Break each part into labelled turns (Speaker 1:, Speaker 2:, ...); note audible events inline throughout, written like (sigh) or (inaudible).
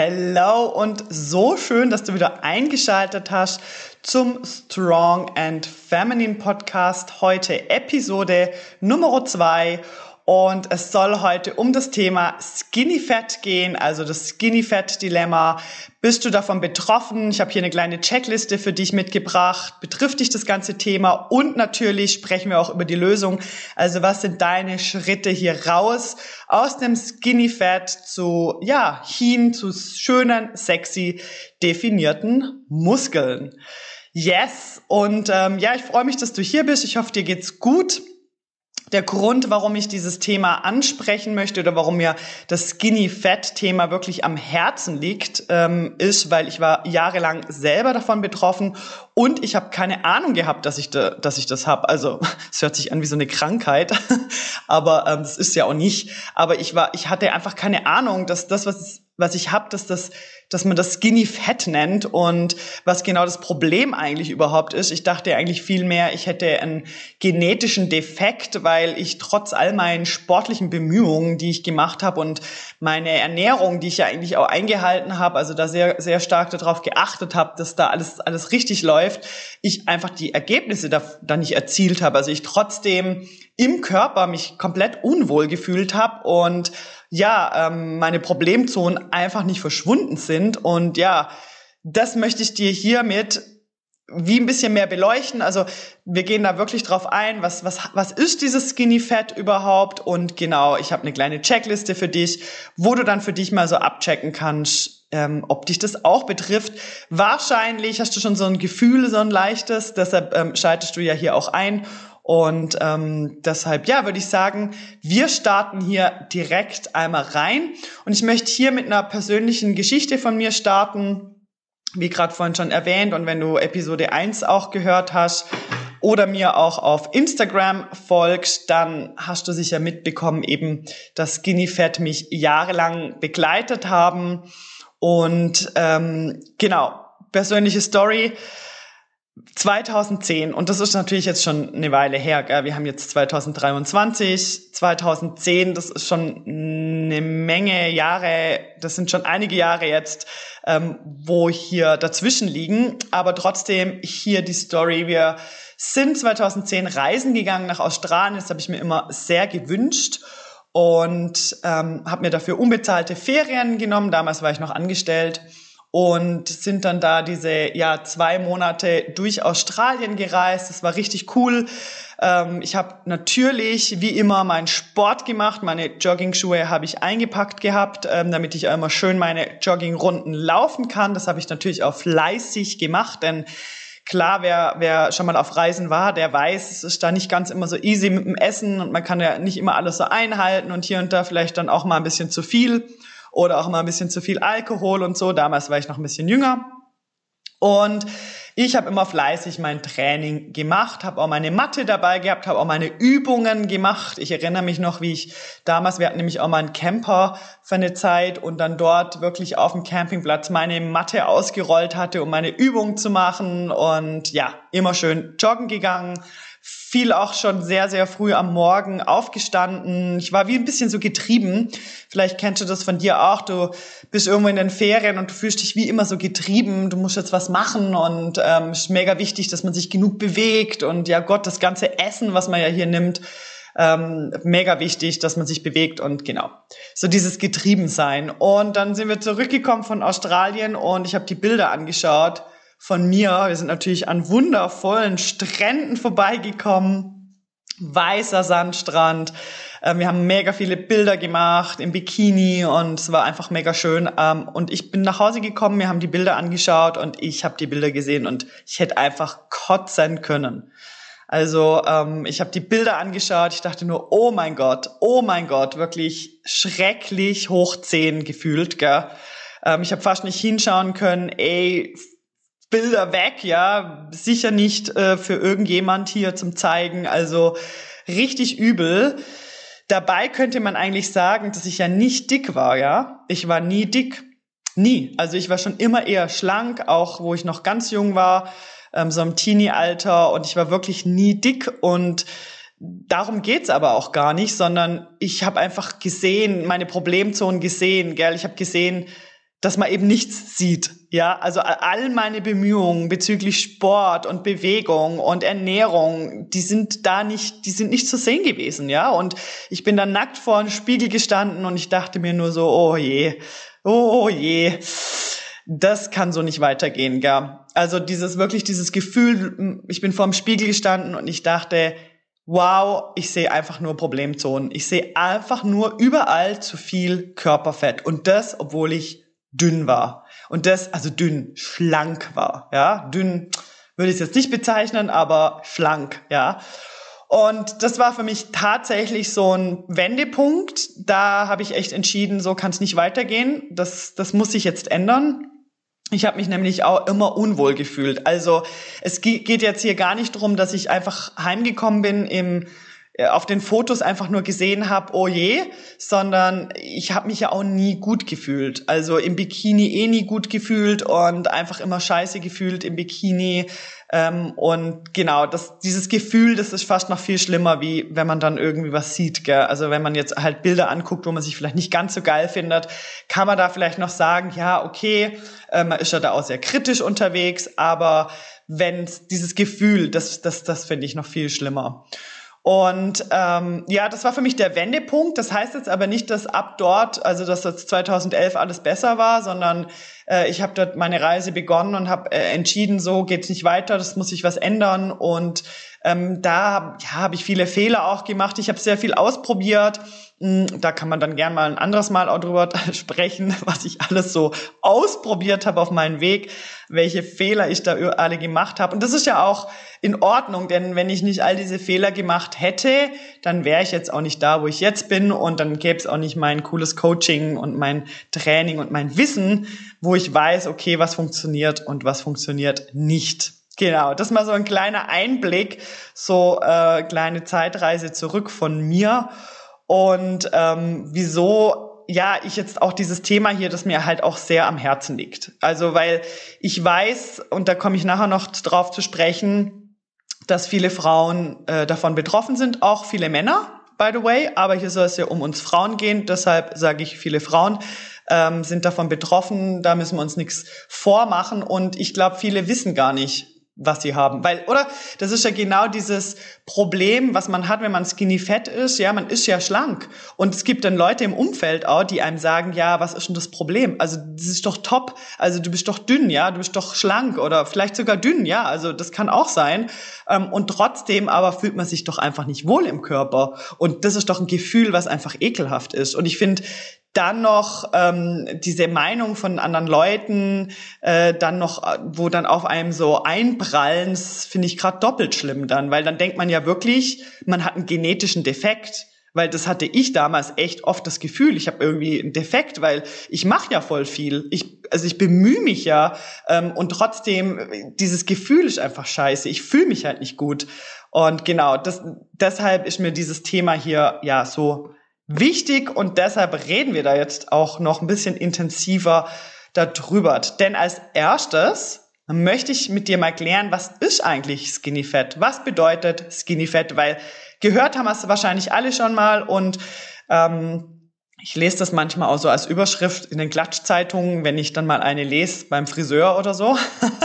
Speaker 1: Hello und so schön, dass du wieder eingeschaltet hast zum Strong and Feminine Podcast. Heute Episode Nummer zwei und es soll heute um das Thema Skinny Fat gehen, also das Skinny Fat Dilemma. Bist du davon betroffen? Ich habe hier eine kleine Checkliste für dich mitgebracht. Betrifft dich das ganze Thema? Und natürlich sprechen wir auch über die Lösung. Also was sind deine Schritte hier raus aus dem Skinny Fat zu, ja, hin zu schönen, sexy, definierten Muskeln. Yes. Und ähm, ja, ich freue mich, dass du hier bist. Ich hoffe, dir geht's gut der Grund, warum ich dieses Thema ansprechen möchte oder warum mir das Skinny Fat Thema wirklich am Herzen liegt, ähm, ist, weil ich war jahrelang selber davon betroffen und ich habe keine Ahnung gehabt, dass ich, da, dass ich das habe. Also (laughs) es hört sich an wie so eine Krankheit, (laughs) aber ähm, das ist ja auch nicht. Aber ich war, ich hatte einfach keine Ahnung, dass das, was was ich habe, dass das dass man das Skinny Fat nennt und was genau das Problem eigentlich überhaupt ist. Ich dachte eigentlich viel mehr, ich hätte einen genetischen Defekt, weil ich trotz all meinen sportlichen Bemühungen, die ich gemacht habe und meine Ernährung, die ich ja eigentlich auch eingehalten habe, also da sehr sehr stark darauf geachtet habe, dass da alles alles richtig läuft, ich einfach die Ergebnisse da, da nicht erzielt habe. Also ich trotzdem im Körper mich komplett unwohl gefühlt habe und ja, ähm, meine Problemzonen einfach nicht verschwunden sind. Und ja, das möchte ich dir hiermit wie ein bisschen mehr beleuchten. Also wir gehen da wirklich drauf ein, was, was, was ist dieses Skinny Fat überhaupt? Und genau, ich habe eine kleine Checkliste für dich, wo du dann für dich mal so abchecken kannst, ähm, ob dich das auch betrifft. Wahrscheinlich hast du schon so ein Gefühl, so ein leichtes, deshalb ähm, schaltest du ja hier auch ein. Und ähm, deshalb, ja, würde ich sagen, wir starten hier direkt einmal rein. Und ich möchte hier mit einer persönlichen Geschichte von mir starten, wie gerade vorhin schon erwähnt. Und wenn du Episode 1 auch gehört hast oder mir auch auf Instagram folgst, dann hast du sicher mitbekommen, eben, dass Skinny Fat mich jahrelang begleitet haben. Und ähm, genau, persönliche Story. 2010, und das ist natürlich jetzt schon eine Weile her, gell? wir haben jetzt 2023, 2010, das ist schon eine Menge Jahre, das sind schon einige Jahre jetzt, ähm, wo hier dazwischen liegen, aber trotzdem hier die Story, wir sind 2010 reisen gegangen nach Australien, das habe ich mir immer sehr gewünscht und ähm, habe mir dafür unbezahlte Ferien genommen, damals war ich noch angestellt und sind dann da diese ja zwei Monate durch Australien gereist. Das war richtig cool. Ähm, ich habe natürlich wie immer meinen Sport gemacht. Meine Jogging-Schuhe habe ich eingepackt gehabt, ähm, damit ich immer schön meine Jogging-Runden laufen kann. Das habe ich natürlich auch fleißig gemacht, denn Klar, wer, wer schon mal auf Reisen war, der weiß, es ist da nicht ganz immer so easy mit dem Essen und man kann ja nicht immer alles so einhalten und hier und da vielleicht dann auch mal ein bisschen zu viel oder auch mal ein bisschen zu viel Alkohol und so. Damals war ich noch ein bisschen jünger. Und ich habe immer fleißig mein Training gemacht, habe auch meine Matte dabei gehabt, habe auch meine Übungen gemacht. Ich erinnere mich noch, wie ich damals, wir hatten nämlich auch mal einen Camper für eine Zeit und dann dort wirklich auf dem Campingplatz meine Matte ausgerollt hatte, um meine Übungen zu machen und ja, immer schön joggen gegangen viel auch schon sehr, sehr früh am Morgen aufgestanden. Ich war wie ein bisschen so getrieben. Vielleicht kennst du das von dir auch. Du bist irgendwo in den Ferien und du fühlst dich wie immer so getrieben. Du musst jetzt was machen und ähm, ist mega wichtig, dass man sich genug bewegt. Und ja Gott, das ganze Essen, was man ja hier nimmt, ähm, mega wichtig, dass man sich bewegt und genau. So dieses Getriebensein. Und dann sind wir zurückgekommen von Australien und ich habe die Bilder angeschaut von mir. Wir sind natürlich an wundervollen Stränden vorbeigekommen. Weißer Sandstrand. Ähm, wir haben mega viele Bilder gemacht im Bikini und es war einfach mega schön. Ähm, und ich bin nach Hause gekommen, wir haben die Bilder angeschaut und ich habe die Bilder gesehen und ich hätte einfach kotzen können. Also ähm, ich habe die Bilder angeschaut, ich dachte nur, oh mein Gott, oh mein Gott, wirklich schrecklich hoch zehn gefühlt. Gell? Ich habe fast nicht hinschauen können, ey, Bilder weg, ja, sicher nicht äh, für irgendjemand hier zum zeigen, also richtig übel. Dabei könnte man eigentlich sagen, dass ich ja nicht dick war, ja. Ich war nie dick. Nie. Also ich war schon immer eher schlank, auch wo ich noch ganz jung war, ähm, so im Teenie-Alter und ich war wirklich nie dick und darum geht's aber auch gar nicht, sondern ich habe einfach gesehen, meine Problemzonen gesehen, gell? Ich habe gesehen, dass man eben nichts sieht. Ja, also all meine Bemühungen bezüglich Sport und Bewegung und Ernährung, die sind da nicht, die sind nicht zu sehen gewesen, ja. Und ich bin dann nackt vor einem Spiegel gestanden und ich dachte mir nur so, oh je, oh je, das kann so nicht weitergehen, gell. Also dieses wirklich dieses Gefühl, ich bin vor dem Spiegel gestanden und ich dachte, wow, ich sehe einfach nur Problemzonen. Ich sehe einfach nur überall zu viel Körperfett und das, obwohl ich dünn war. Und das, also dünn, schlank war, ja. Dünn würde ich es jetzt nicht bezeichnen, aber schlank, ja. Und das war für mich tatsächlich so ein Wendepunkt. Da habe ich echt entschieden, so kann es nicht weitergehen. Das, das muss sich jetzt ändern. Ich habe mich nämlich auch immer unwohl gefühlt. Also es geht jetzt hier gar nicht darum, dass ich einfach heimgekommen bin im auf den Fotos einfach nur gesehen habe, oh je, sondern ich habe mich ja auch nie gut gefühlt. Also im Bikini eh nie gut gefühlt und einfach immer scheiße gefühlt im Bikini. Ähm, und genau, das, dieses Gefühl, das ist fast noch viel schlimmer, wie wenn man dann irgendwie was sieht. Gell? Also wenn man jetzt halt Bilder anguckt, wo man sich vielleicht nicht ganz so geil findet, kann man da vielleicht noch sagen, ja, okay, äh, man ist ja da auch sehr kritisch unterwegs, aber wenn dieses Gefühl, das, das, das finde ich noch viel schlimmer. Und ähm, ja, das war für mich der Wendepunkt. Das heißt jetzt aber nicht, dass ab dort, also dass das 2011 alles besser war, sondern äh, ich habe dort meine Reise begonnen und habe äh, entschieden, so geht's nicht weiter, das muss sich was ändern. Und ähm, da ja, habe ich viele Fehler auch gemacht. Ich habe sehr viel ausprobiert. Da kann man dann gern mal ein anderes Mal auch drüber (laughs) sprechen, was ich alles so ausprobiert habe auf meinem Weg, welche Fehler ich da alle gemacht habe. Und das ist ja auch in Ordnung, denn wenn ich nicht all diese Fehler gemacht hätte, dann wäre ich jetzt auch nicht da, wo ich jetzt bin und dann gäbe es auch nicht mein cooles Coaching und mein Training und mein Wissen, wo ich weiß, okay, was funktioniert und was funktioniert nicht. Genau, das mal so ein kleiner Einblick, so äh, kleine Zeitreise zurück von mir und ähm, wieso ja ich jetzt auch dieses Thema hier, das mir halt auch sehr am Herzen liegt. Also weil ich weiß und da komme ich nachher noch drauf zu sprechen, dass viele Frauen äh, davon betroffen sind, auch viele Männer, by the way. Aber hier soll es ja um uns Frauen gehen, deshalb sage ich viele Frauen ähm, sind davon betroffen. Da müssen wir uns nichts vormachen und ich glaube, viele wissen gar nicht, was sie haben. Weil, oder? Das ist ja genau dieses Problem, was man hat, wenn man skinny fett ist. Ja, man ist ja schlank. Und es gibt dann Leute im Umfeld auch, die einem sagen, ja, was ist denn das Problem? Also, das ist doch top. Also, du bist doch dünn, ja, du bist doch schlank oder vielleicht sogar dünn, ja. Also, das kann auch sein. Ähm, und trotzdem aber fühlt man sich doch einfach nicht wohl im Körper. Und das ist doch ein Gefühl, was einfach ekelhaft ist. Und ich finde, dann noch ähm, diese Meinung von anderen Leuten, äh, dann noch, wo dann auf einem so einprallen, finde ich gerade doppelt schlimm dann, weil dann denkt man ja wirklich, man hat einen genetischen Defekt. Weil das hatte ich damals echt oft das Gefühl, ich habe irgendwie einen Defekt, weil ich mache ja voll viel. Ich, also ich bemühe mich ja ähm, und trotzdem, dieses Gefühl ist einfach scheiße. Ich fühle mich halt nicht gut. Und genau, das, deshalb ist mir dieses Thema hier ja so wichtig und deshalb reden wir da jetzt auch noch ein bisschen intensiver darüber. Denn als erstes möchte ich mit dir mal klären, was ist eigentlich Skinny Fat? Was bedeutet Skinny Fat? Weil gehört haben wir es wahrscheinlich alle schon mal und ähm, ich lese das manchmal auch so als Überschrift in den Klatschzeitungen, wenn ich dann mal eine lese beim Friseur oder so.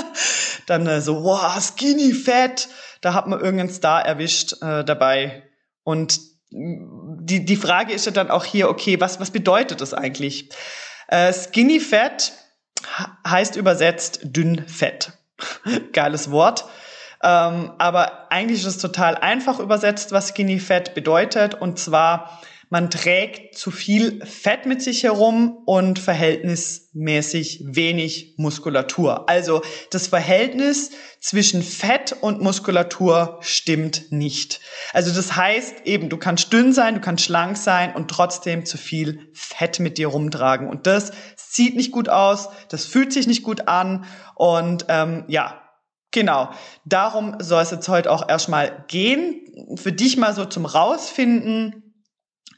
Speaker 1: (laughs) dann äh, so, wow, Skinny Fat, da hat man irgendeinen Star erwischt äh, dabei. Und die, die Frage ist ja dann auch hier, okay, was, was bedeutet das eigentlich? Äh, Skinny Fat heißt übersetzt dünn Fett. (laughs) Geiles Wort. Ähm, aber eigentlich ist es total einfach übersetzt, was Skinny Fat bedeutet. Und zwar, man trägt zu viel Fett mit sich herum und verhältnismäßig wenig Muskulatur. Also das Verhältnis zwischen Fett und Muskulatur stimmt nicht. Also das heißt eben, du kannst dünn sein, du kannst schlank sein und trotzdem zu viel Fett mit dir rumtragen. Und das sieht nicht gut aus, das fühlt sich nicht gut an und ähm, ja, Genau, darum soll es jetzt heute auch erstmal gehen. Für dich mal so zum Rausfinden,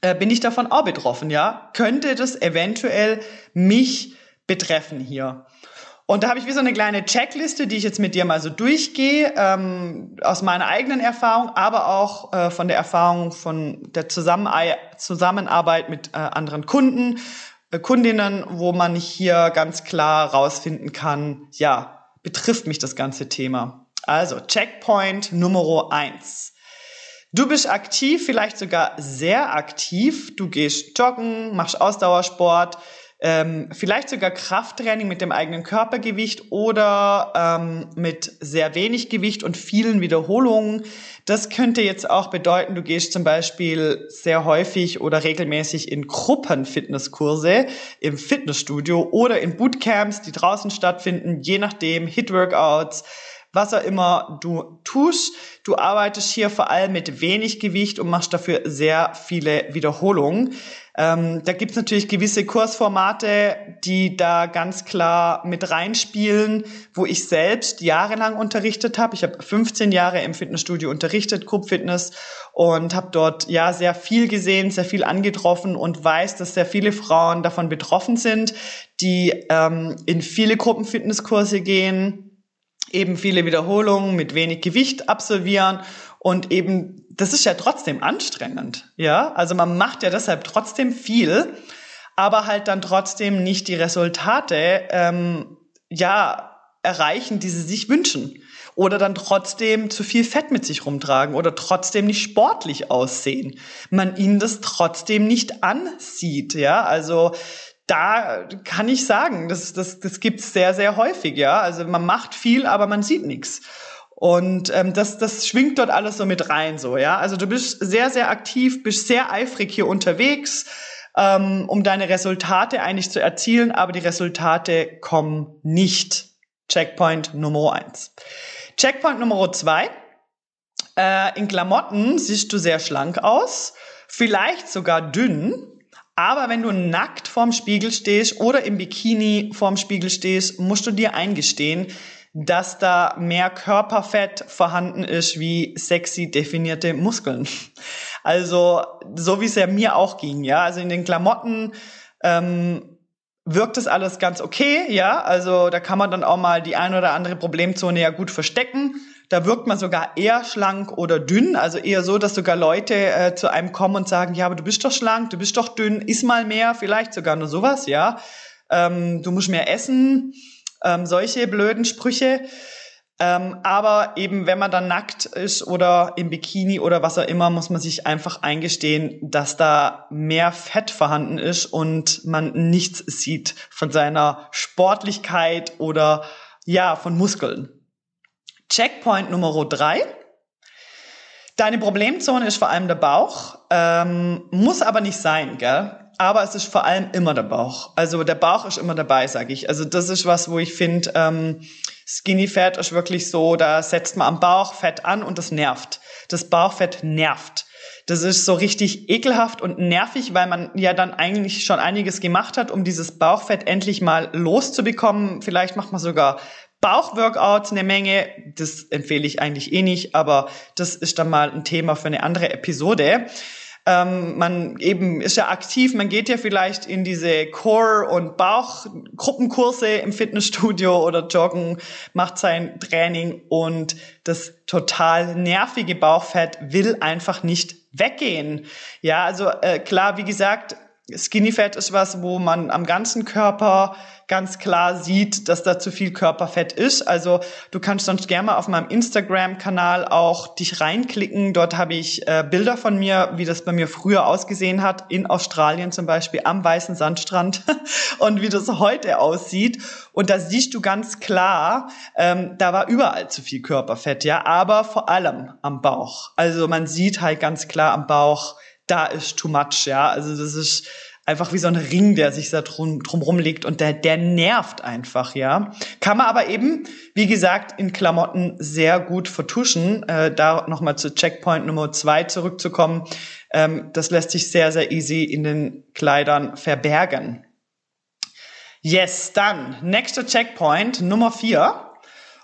Speaker 1: äh, bin ich davon auch betroffen, ja? Könnte das eventuell mich betreffen hier? Und da habe ich wie so eine kleine Checkliste, die ich jetzt mit dir mal so durchgehe, ähm, aus meiner eigenen Erfahrung, aber auch äh, von der Erfahrung von der Zusammenarbeit mit äh, anderen Kunden, äh, Kundinnen, wo man hier ganz klar rausfinden kann, ja, betrifft mich das ganze Thema. Also, Checkpoint Nummer eins. Du bist aktiv, vielleicht sogar sehr aktiv. Du gehst joggen, machst Ausdauersport, ähm, vielleicht sogar Krafttraining mit dem eigenen Körpergewicht oder ähm, mit sehr wenig Gewicht und vielen Wiederholungen. Das könnte jetzt auch bedeuten, du gehst zum Beispiel sehr häufig oder regelmäßig in Gruppenfitnesskurse im Fitnessstudio oder in Bootcamps, die draußen stattfinden, je nachdem, Hit-Workouts was auch immer du tust. Du arbeitest hier vor allem mit wenig Gewicht und machst dafür sehr viele Wiederholungen. Ähm, da gibt's natürlich gewisse Kursformate, die da ganz klar mit reinspielen, wo ich selbst jahrelang unterrichtet habe. Ich habe 15 Jahre im Fitnessstudio unterrichtet, Group Fitness, und habe dort ja sehr viel gesehen, sehr viel angetroffen und weiß, dass sehr viele Frauen davon betroffen sind, die ähm, in viele Gruppenfitnesskurse gehen eben viele Wiederholungen mit wenig Gewicht absolvieren und eben, das ist ja trotzdem anstrengend, ja. Also man macht ja deshalb trotzdem viel, aber halt dann trotzdem nicht die Resultate, ähm, ja, erreichen, die sie sich wünschen. Oder dann trotzdem zu viel Fett mit sich rumtragen oder trotzdem nicht sportlich aussehen. Man ihnen das trotzdem nicht ansieht, ja. Also da kann ich sagen, das, das, das gibt's sehr, sehr häufig, ja. Also man macht viel, aber man sieht nichts. Und ähm, das, das schwingt dort alles so mit rein, so, ja. Also du bist sehr, sehr aktiv, bist sehr eifrig hier unterwegs, ähm, um deine Resultate eigentlich zu erzielen, aber die Resultate kommen nicht. Checkpoint Nummer eins. Checkpoint Nummer zwei. Äh, in Klamotten siehst du sehr schlank aus, vielleicht sogar dünn. Aber wenn du nackt vorm Spiegel stehst oder im Bikini vorm Spiegel stehst, musst du dir eingestehen, dass da mehr Körperfett vorhanden ist wie sexy definierte Muskeln. (laughs) Also so wie es ja mir auch ging, ja. Also in den Klamotten ähm, wirkt das alles ganz okay, ja. Also da kann man dann auch mal die ein oder andere Problemzone ja gut verstecken. Da wirkt man sogar eher schlank oder dünn, also eher so, dass sogar Leute äh, zu einem kommen und sagen, ja, aber du bist doch schlank, du bist doch dünn, iss mal mehr, vielleicht sogar nur sowas, ja. Ähm, du musst mehr essen, ähm, solche blöden Sprüche. Ähm, aber eben, wenn man dann nackt ist oder im Bikini oder was auch immer, muss man sich einfach eingestehen, dass da mehr Fett vorhanden ist und man nichts sieht von seiner Sportlichkeit oder ja, von Muskeln. Checkpoint Nummer drei. Deine Problemzone ist vor allem der Bauch, ähm, muss aber nicht sein, gell? Aber es ist vor allem immer der Bauch. Also der Bauch ist immer dabei, sage ich. Also das ist was, wo ich finde, ähm, Skinny Fat ist wirklich so, da setzt man am Bauch Fett an und das nervt. Das Bauchfett nervt. Das ist so richtig ekelhaft und nervig, weil man ja dann eigentlich schon einiges gemacht hat, um dieses Bauchfett endlich mal loszubekommen. Vielleicht macht man sogar Bauchworkouts eine Menge. Das empfehle ich eigentlich eh nicht, aber das ist dann mal ein Thema für eine andere Episode. Ähm, man eben ist ja aktiv, man geht ja vielleicht in diese Core- und Bauchgruppenkurse im Fitnessstudio oder joggen, macht sein Training und das total nervige Bauchfett will einfach nicht weggehen. Ja, also äh, klar, wie gesagt, Skinny Fat ist was, wo man am ganzen Körper ganz klar sieht, dass da zu viel Körperfett ist. Also du kannst sonst gerne mal auf meinem Instagram-Kanal auch dich reinklicken. Dort habe ich äh, Bilder von mir, wie das bei mir früher ausgesehen hat, in Australien zum Beispiel am weißen Sandstrand (laughs) und wie das heute aussieht. Und da siehst du ganz klar, ähm, da war überall zu viel Körperfett, ja, aber vor allem am Bauch. Also man sieht halt ganz klar am Bauch, da ist too much, ja. Also das ist einfach wie so ein Ring, der sich da drum, drumrum liegt und der, der nervt einfach, ja. Kann man aber eben, wie gesagt, in Klamotten sehr gut vertuschen. Äh, da nochmal zu Checkpoint Nummer zwei zurückzukommen. Ähm, das lässt sich sehr, sehr easy in den Kleidern verbergen. Yes, dann nächster Checkpoint Nummer vier.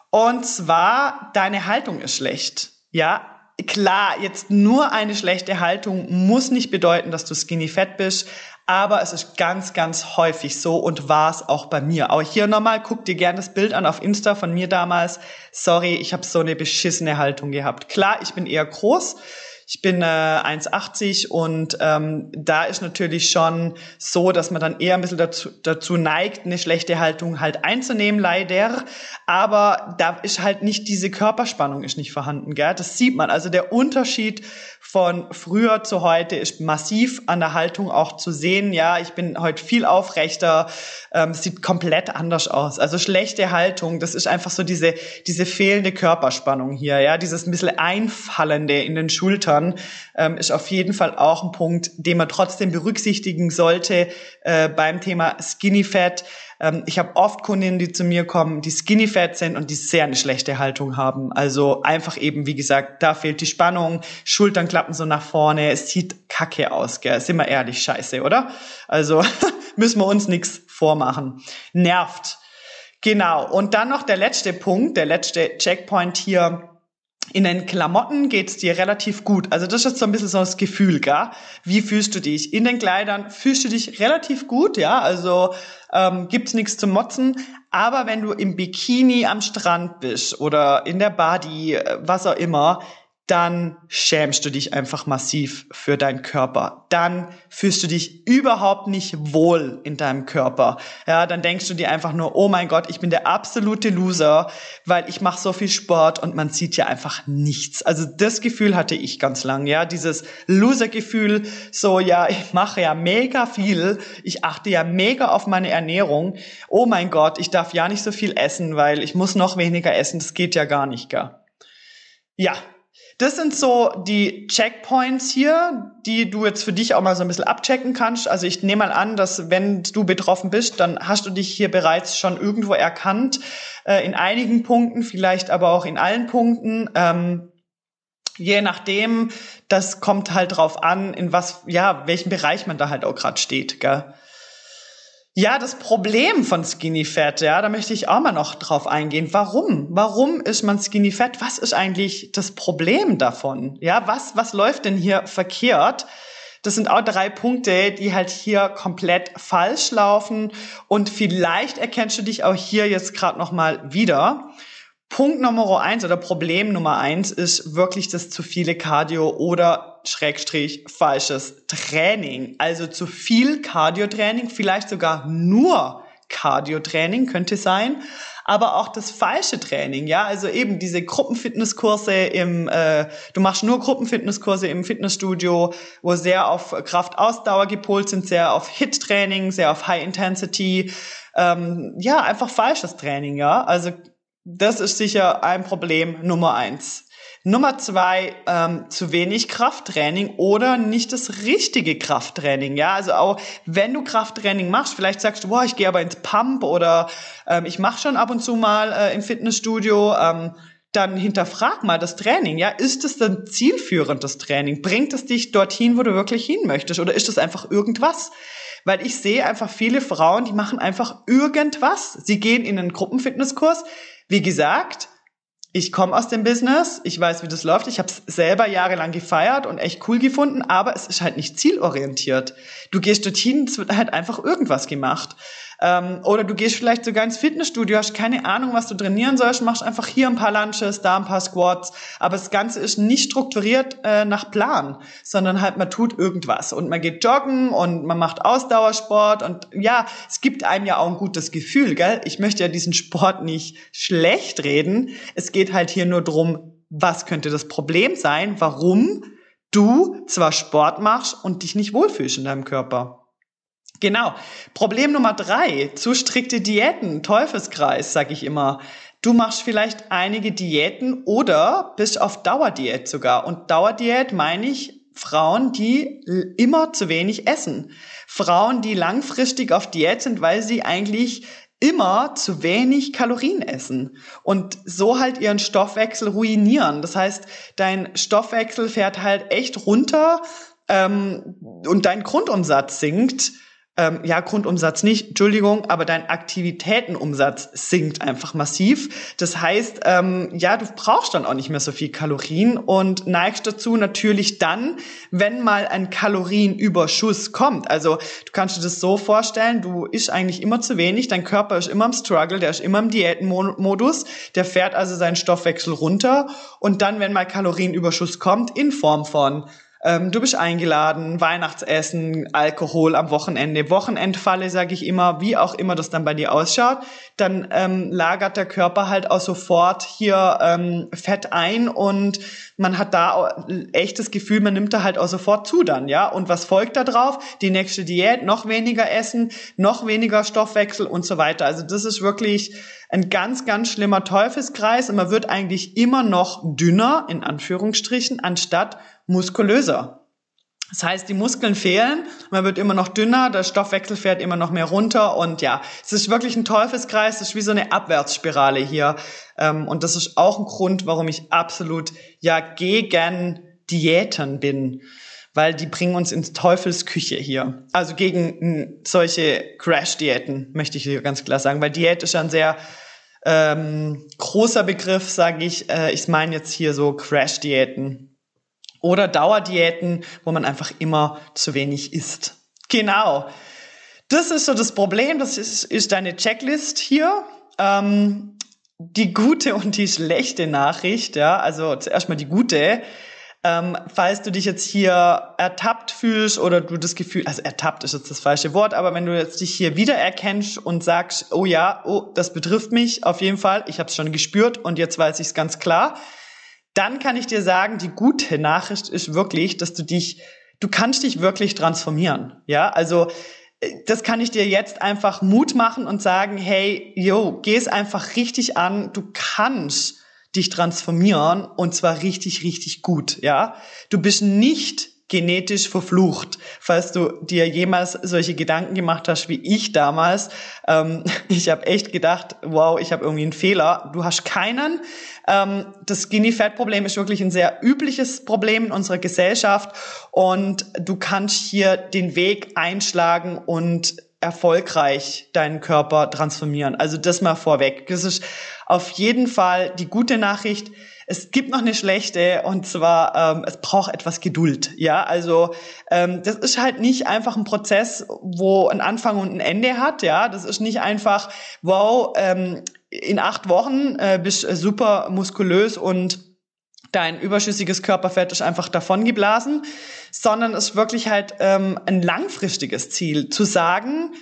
Speaker 1: Und zwar, deine Haltung ist schlecht. Ja, klar, jetzt nur eine schlechte Haltung muss nicht bedeuten, dass du skinny fett bist, aber es ist ganz, ganz häufig so und war es auch bei mir. Auch hier nochmal, guck dir gerne das Bild an auf Insta von mir damals. Sorry, ich habe so eine beschissene Haltung gehabt. Klar, ich bin eher groß, ich bin äh, 1,80 und ähm, da ist natürlich schon so, dass man dann eher ein bisschen dazu, dazu neigt, eine schlechte Haltung halt einzunehmen, leider. Aber da ist halt nicht diese Körperspannung ist nicht vorhanden, gell? Das sieht man. Also der Unterschied von früher zu heute ist massiv an der Haltung auch zu sehen. Ja, ich bin heute viel aufrechter, ähm, sieht komplett anders aus. Also schlechte Haltung, das ist einfach so diese, diese fehlende Körperspannung hier, ja, dieses ein bisschen Einfallende in den Schultern ähm, ist auf jeden Fall auch ein Punkt, den man trotzdem berücksichtigen sollte äh, beim Thema Skinny Fat. Ähm, ich habe oft Kundinnen, die zu mir kommen, die skinny fat sind und die sehr eine schlechte Haltung haben. Also einfach eben, wie gesagt, da fehlt die Spannung, Schultern klappen so nach vorne, es sieht kacke aus, gell? Sind wir ehrlich, scheiße, oder? Also (laughs) müssen wir uns nichts vormachen. Nervt. Genau. Und dann noch der letzte Punkt, der letzte Checkpoint hier in den Klamotten geht's dir relativ gut. Also das ist so ein bisschen so das Gefühl, gell? Wie fühlst du dich? In den Kleidern fühlst du dich relativ gut, ja? Also ähm, gibt's nichts zu motzen. Aber wenn du im Bikini am Strand bist oder in der Body, äh, was auch immer, dann schämst du dich einfach massiv für deinen Körper. Dann fühlst du dich überhaupt nicht wohl in deinem Körper. Ja, dann denkst du dir einfach nur, oh mein Gott, ich bin der absolute Loser, weil ich mache so viel Sport und man sieht ja einfach nichts. Also das Gefühl hatte ich ganz lang, ja, dieses Loser-Gefühl, so ja, ich mache ja mega viel, ich achte ja mega auf meine Ernährung. Oh mein Gott, ich darf ja nicht so viel essen, weil ich muss noch weniger essen, das geht ja gar nicht, gell? Ja, das sind so die Checkpoints hier, die du jetzt für dich auch mal so ein bisschen abchecken kannst. Also ich nehme mal an, dass wenn du betroffen bist, dann hast du dich hier bereits schon irgendwo erkannt, äh, in einigen Punkten, vielleicht aber auch in allen Punkten. Ähm, je nachdem, das kommt halt drauf an, in was, ja, welchem Bereich man da halt auch gerade steht, gell? Ja, das Problem von Skinny Fat, ja, da möchte ich auch mal noch drauf eingehen. Warum? Warum ist man Skinny Fat? Was ist eigentlich das Problem davon? Ja, was, was läuft denn hier verkehrt? Das sind auch drei Punkte, die halt hier komplett falsch laufen und vielleicht erkennst du dich auch hier jetzt gerade noch mal wieder. Punkt Nummer eins oder Problem Nummer eins ist wirklich das zu viele Cardio oder Schrägstrich falsches Training. Also zu viel Cardio-Training, vielleicht sogar nur Cardio-Training könnte sein, aber auch das falsche Training, ja, also eben diese Gruppenfitnesskurse im, äh, du machst nur Gruppenfitnesskurse im Fitnessstudio, wo sehr auf Kraftausdauer gepolt sind, sehr auf Hit-Training, sehr auf High Intensity, ähm, ja, einfach falsches Training, ja, also das ist sicher ein Problem Nummer eins. Nummer zwei, ähm, zu wenig Krafttraining oder nicht das richtige Krafttraining. Ja, also auch wenn du Krafttraining machst, vielleicht sagst du, boah, ich gehe aber ins Pump oder ähm, ich mache schon ab und zu mal äh, im Fitnessstudio. Ähm, dann hinterfrag mal das Training. Ja, ist es denn zielführend, das Training? Bringt es dich dorthin, wo du wirklich hin möchtest? Oder ist es einfach irgendwas? Weil ich sehe einfach viele Frauen, die machen einfach irgendwas. Sie gehen in einen Gruppenfitnesskurs, wie gesagt, ich komme aus dem Business, ich weiß, wie das läuft. Ich habe es selber jahrelang gefeiert und echt cool gefunden, aber es ist halt nicht zielorientiert. Du gehst dorthin, es wird halt einfach irgendwas gemacht. Ähm, oder du gehst vielleicht sogar ins Fitnessstudio, hast keine Ahnung, was du trainieren sollst, machst einfach hier ein paar Lunches, da ein paar Squats. Aber das Ganze ist nicht strukturiert äh, nach Plan, sondern halt man tut irgendwas. Und man geht joggen und man macht Ausdauersport. Und ja, es gibt einem ja auch ein gutes Gefühl, gell? Ich möchte ja diesen Sport nicht schlecht reden. Es geht halt hier nur drum, was könnte das Problem sein, warum du zwar Sport machst und dich nicht wohlfühlst in deinem Körper. Genau. Problem Nummer drei, zu strikte Diäten, Teufelskreis, sag ich immer. Du machst vielleicht einige Diäten oder bist auf Dauerdiät sogar. Und Dauerdiät meine ich Frauen, die immer zu wenig essen. Frauen, die langfristig auf Diät sind, weil sie eigentlich immer zu wenig Kalorien essen und so halt ihren Stoffwechsel ruinieren. Das heißt, dein Stoffwechsel fährt halt echt runter ähm, und dein Grundumsatz sinkt ähm, ja, Grundumsatz nicht, Entschuldigung, aber dein Aktivitätenumsatz sinkt einfach massiv. Das heißt, ähm, ja, du brauchst dann auch nicht mehr so viel Kalorien und neigst dazu natürlich dann, wenn mal ein Kalorienüberschuss kommt. Also du kannst dir das so vorstellen, du isst eigentlich immer zu wenig, dein Körper ist immer im Struggle, der ist immer im Diätenmodus, der fährt also seinen Stoffwechsel runter und dann, wenn mal Kalorienüberschuss kommt, in Form von ähm, du bist eingeladen, Weihnachtsessen, Alkohol am Wochenende, Wochenendfalle, sage ich immer, wie auch immer das dann bei dir ausschaut, dann ähm, lagert der Körper halt auch sofort hier ähm, Fett ein und man hat da echtes Gefühl, man nimmt da halt auch sofort zu dann, ja. Und was folgt da drauf? Die nächste Diät, noch weniger Essen, noch weniger Stoffwechsel und so weiter. Also das ist wirklich ein ganz, ganz schlimmer Teufelskreis und man wird eigentlich immer noch dünner, in Anführungsstrichen, anstatt muskulöser. Das heißt, die Muskeln fehlen, man wird immer noch dünner, der Stoffwechsel fährt immer noch mehr runter und ja, es ist wirklich ein Teufelskreis, es ist wie so eine Abwärtsspirale hier. Ähm, und das ist auch ein Grund, warum ich absolut ja gegen Diäten bin, weil die bringen uns ins Teufelsküche hier. Also gegen hm, solche Crash-Diäten möchte ich hier ganz klar sagen, weil Diät ist ja ein sehr ähm, großer Begriff, sage ich. Äh, ich meine jetzt hier so Crash-Diäten. Oder Dauerdiäten, wo man einfach immer zu wenig isst. Genau. Das ist so das Problem. Das ist, ist deine Checklist hier. Ähm, die gute und die schlechte Nachricht, ja, also zuerst mal die gute. Ähm, falls du dich jetzt hier ertappt fühlst oder du das Gefühl, also ertappt ist jetzt das falsche Wort, aber wenn du jetzt dich hier wiedererkennst und sagst, oh ja, oh, das betrifft mich auf jeden Fall, ich habe es schon gespürt und jetzt weiß ich es ganz klar, dann kann ich dir sagen, die gute Nachricht ist wirklich, dass du dich, du kannst dich wirklich transformieren. Ja, also äh, das kann ich dir jetzt einfach Mut machen und sagen, hey, yo, geh es einfach richtig an. Du kannst dich transformieren und zwar richtig, richtig gut. Ja, du bist nicht genetisch verflucht. Falls du dir jemals solche Gedanken gemacht hast wie ich damals, ähm, (laughs) ich habe echt gedacht, wow, ich habe irgendwie einen Fehler. Du hast keinen. Ähm, das Skinny Fat Problem ist wirklich ein sehr übliches Problem in unserer Gesellschaft und du kannst hier den Weg einschlagen und erfolgreich deinen Körper transformieren. Also das mal vorweg. Das ist auf jeden Fall die gute Nachricht. Es gibt noch eine schlechte und zwar ähm, es braucht etwas Geduld. Ja, also ähm, das ist halt nicht einfach ein Prozess, wo ein Anfang und ein Ende hat. Ja, das ist nicht einfach wow ähm, in acht Wochen äh, bist super muskulös und dein überschüssiges Körperfett ist einfach davon geblasen, sondern es ist wirklich halt ähm, ein langfristiges Ziel, zu sagen,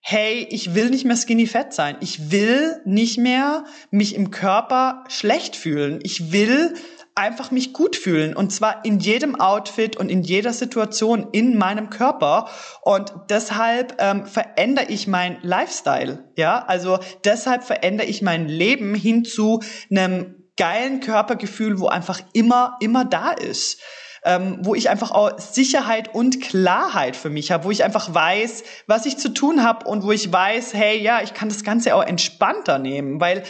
Speaker 1: hey, ich will nicht mehr skinny fett sein. Ich will nicht mehr mich im Körper schlecht fühlen. Ich will einfach mich gut fühlen und zwar in jedem Outfit und in jeder Situation in meinem Körper und deshalb ähm, verändere ich mein Lifestyle, ja, also deshalb verändere ich mein Leben hin zu einem geilen Körpergefühl, wo einfach immer, immer da ist ähm, wo ich einfach auch Sicherheit und Klarheit für mich habe, wo ich einfach weiß, was ich zu tun habe und wo ich weiß, hey, ja, ich kann das Ganze auch entspannter nehmen, weil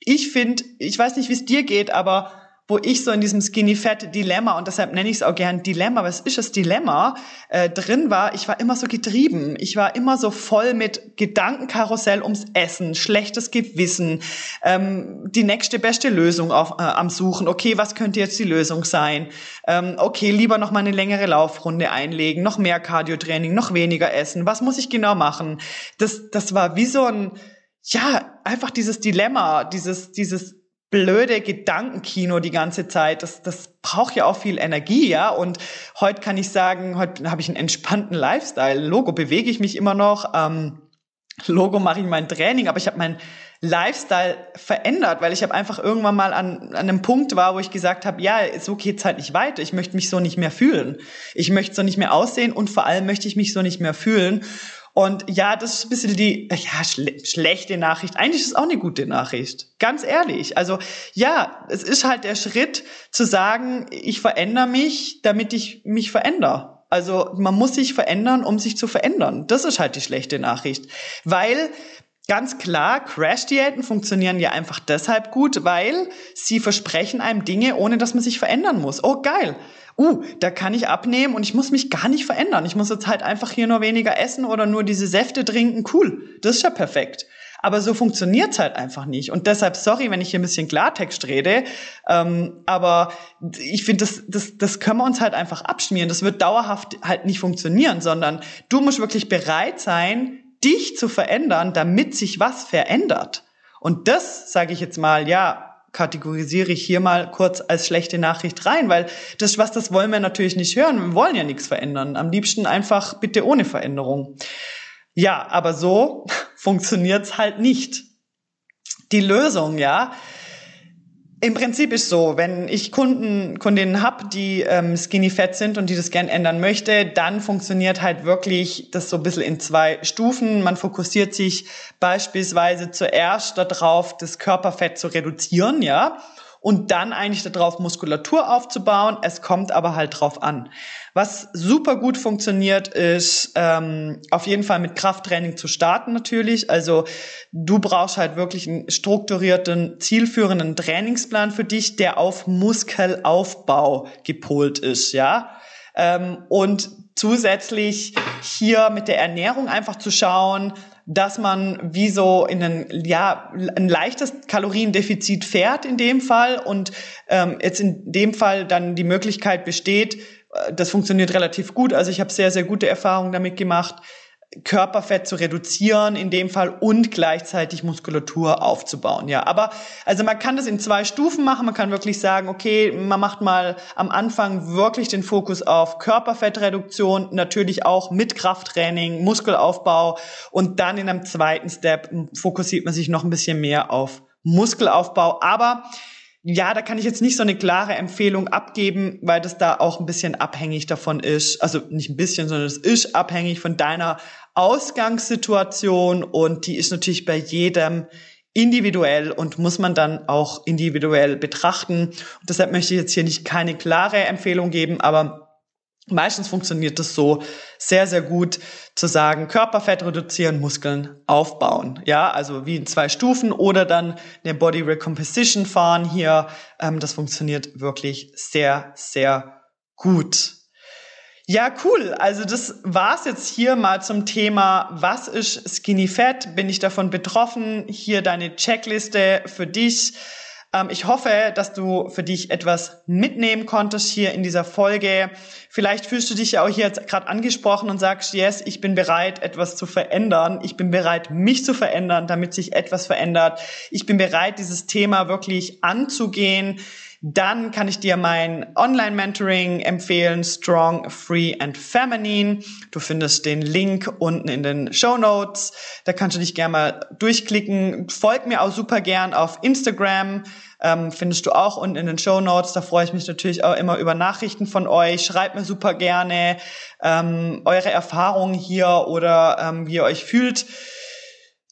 Speaker 1: ich finde, ich weiß nicht, wie es dir geht, aber wo ich so in diesem Skinny Fat Dilemma und deshalb nenne ich es auch gern Dilemma, was ist das Dilemma äh, drin war, ich war immer so getrieben, ich war immer so voll mit Gedankenkarussell ums Essen, schlechtes Gewissen, ähm, die nächste beste Lösung auf, äh, am Suchen. Okay, was könnte jetzt die Lösung sein? Ähm, okay, lieber noch mal eine längere Laufrunde einlegen, noch mehr Cardio-Training, noch weniger essen. Was muss ich genau machen? Das, das war wie so ein ja, einfach dieses Dilemma, dieses, dieses blöde Gedankenkino die ganze Zeit. Das, das braucht ja auch viel Energie, ja. Und heute kann ich sagen, heute habe ich einen entspannten Lifestyle. Logo bewege ich mich immer noch. Ähm, Logo mache ich mein Training, aber ich habe meinen Lifestyle verändert, weil ich habe einfach irgendwann mal an, an einem Punkt war, wo ich gesagt habe, ja, so geht's halt nicht weiter. Ich möchte mich so nicht mehr fühlen. Ich möchte so nicht mehr aussehen und vor allem möchte ich mich so nicht mehr fühlen. Und ja, das ist ein bisschen die ja, schle schlechte Nachricht. Eigentlich ist es auch eine gute Nachricht. Ganz ehrlich. Also ja, es ist halt der Schritt zu sagen, ich verändere mich, damit ich mich verändere. Also man muss sich verändern, um sich zu verändern. Das ist halt die schlechte Nachricht. Weil Ganz klar, Crash-Diäten funktionieren ja einfach deshalb gut, weil sie versprechen einem Dinge, ohne dass man sich verändern muss. Oh, geil uh, da kann ich abnehmen und ich muss mich gar nicht verändern. Ich muss jetzt halt einfach hier nur weniger essen oder nur diese Säfte trinken. Cool, das ist ja perfekt. Aber so funktioniert's halt einfach nicht. Und deshalb, sorry, wenn ich hier ein bisschen Klartext rede, ähm, aber ich finde, das, das, das können wir uns halt einfach abschmieren. Das wird dauerhaft halt nicht funktionieren, sondern du musst wirklich bereit sein, dich zu verändern, damit sich was verändert. Und das, sage ich jetzt mal, ja, kategorisiere ich hier mal kurz als schlechte Nachricht rein, weil das was, das wollen wir natürlich nicht hören. Wir wollen ja nichts verändern. Am liebsten einfach bitte ohne Veränderung. Ja, aber so (laughs) funktioniert's halt nicht. Die Lösung, ja, im Prinzip ist so, wenn ich Kunden, Kundinnen habe, die ähm, skinny fett sind und die das gern ändern möchte, dann funktioniert halt wirklich das so ein bisschen in zwei Stufen. Man fokussiert sich beispielsweise zuerst darauf, das Körperfett zu reduzieren, ja, und dann eigentlich darauf Muskulatur aufzubauen. Es kommt aber halt drauf an. Was super gut funktioniert, ist ähm, auf jeden Fall mit Krafttraining zu starten natürlich. Also du brauchst halt wirklich einen strukturierten, zielführenden Trainingsplan für dich, der auf Muskelaufbau gepolt ist, ja. Ähm, und zusätzlich hier mit der Ernährung einfach zu schauen, dass man wie so in ein, ja, ein leichtes Kaloriendefizit fährt in dem Fall und ähm, jetzt in dem Fall dann die Möglichkeit besteht, das funktioniert relativ gut. Also ich habe sehr, sehr gute Erfahrungen damit gemacht, Körperfett zu reduzieren in dem Fall und gleichzeitig Muskulatur aufzubauen. Ja, aber also man kann das in zwei Stufen machen. Man kann wirklich sagen, okay, man macht mal am Anfang wirklich den Fokus auf Körperfettreduktion, natürlich auch mit Krafttraining, Muskelaufbau und dann in einem zweiten Step fokussiert man sich noch ein bisschen mehr auf Muskelaufbau. Aber ja, da kann ich jetzt nicht so eine klare Empfehlung abgeben, weil das da auch ein bisschen abhängig davon ist. Also nicht ein bisschen, sondern es ist abhängig von deiner Ausgangssituation und die ist natürlich bei jedem individuell und muss man dann auch individuell betrachten. Und deshalb möchte ich jetzt hier nicht keine klare Empfehlung geben, aber Meistens funktioniert es so sehr, sehr gut zu sagen, Körperfett reduzieren, Muskeln aufbauen. Ja, also wie in zwei Stufen oder dann eine Body Recomposition fahren hier. Ähm, das funktioniert wirklich sehr, sehr gut. Ja, cool. Also das war's jetzt hier mal zum Thema, was ist Skinny Fat? Bin ich davon betroffen? Hier deine Checkliste für dich. Ähm, ich hoffe, dass du für dich etwas mitnehmen konntest hier in dieser Folge. Vielleicht fühlst du dich ja auch hier jetzt gerade angesprochen und sagst, yes, ich bin bereit, etwas zu verändern. Ich bin bereit, mich zu verändern, damit sich etwas verändert. Ich bin bereit, dieses Thema wirklich anzugehen dann kann ich dir mein Online-Mentoring empfehlen, Strong, Free and Feminine. Du findest den Link unten in den Show Notes. Da kannst du dich gerne mal durchklicken. Folg mir auch super gern auf Instagram. Ähm, findest du auch unten in den Show Notes. Da freue ich mich natürlich auch immer über Nachrichten von euch. Schreibt mir super gerne ähm, eure Erfahrungen hier oder ähm, wie ihr euch fühlt.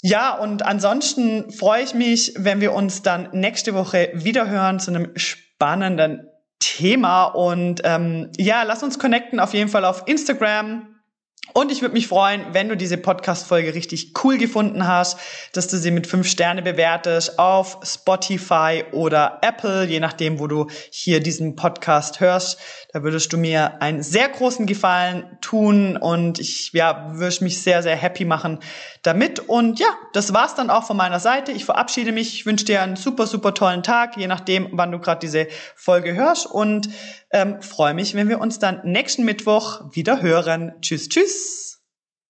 Speaker 1: Ja, und ansonsten freue ich mich, wenn wir uns dann nächste Woche wieder hören zu einem spannenden Thema. Und ähm, ja, lass uns connecten auf jeden Fall auf Instagram. Und ich würde mich freuen, wenn du diese Podcast-Folge richtig cool gefunden hast, dass du sie mit fünf Sterne bewertest auf Spotify oder Apple, je nachdem, wo du hier diesen Podcast hörst. Da würdest du mir einen sehr großen Gefallen tun und ich ja, würde mich sehr, sehr happy machen damit. Und ja, das war's dann auch von meiner Seite. Ich verabschiede mich. Ich wünsche dir einen super, super tollen Tag, je nachdem, wann du gerade diese Folge hörst und ähm, freue mich, wenn wir uns dann nächsten Mittwoch wieder hören. Tschüss, tschüss.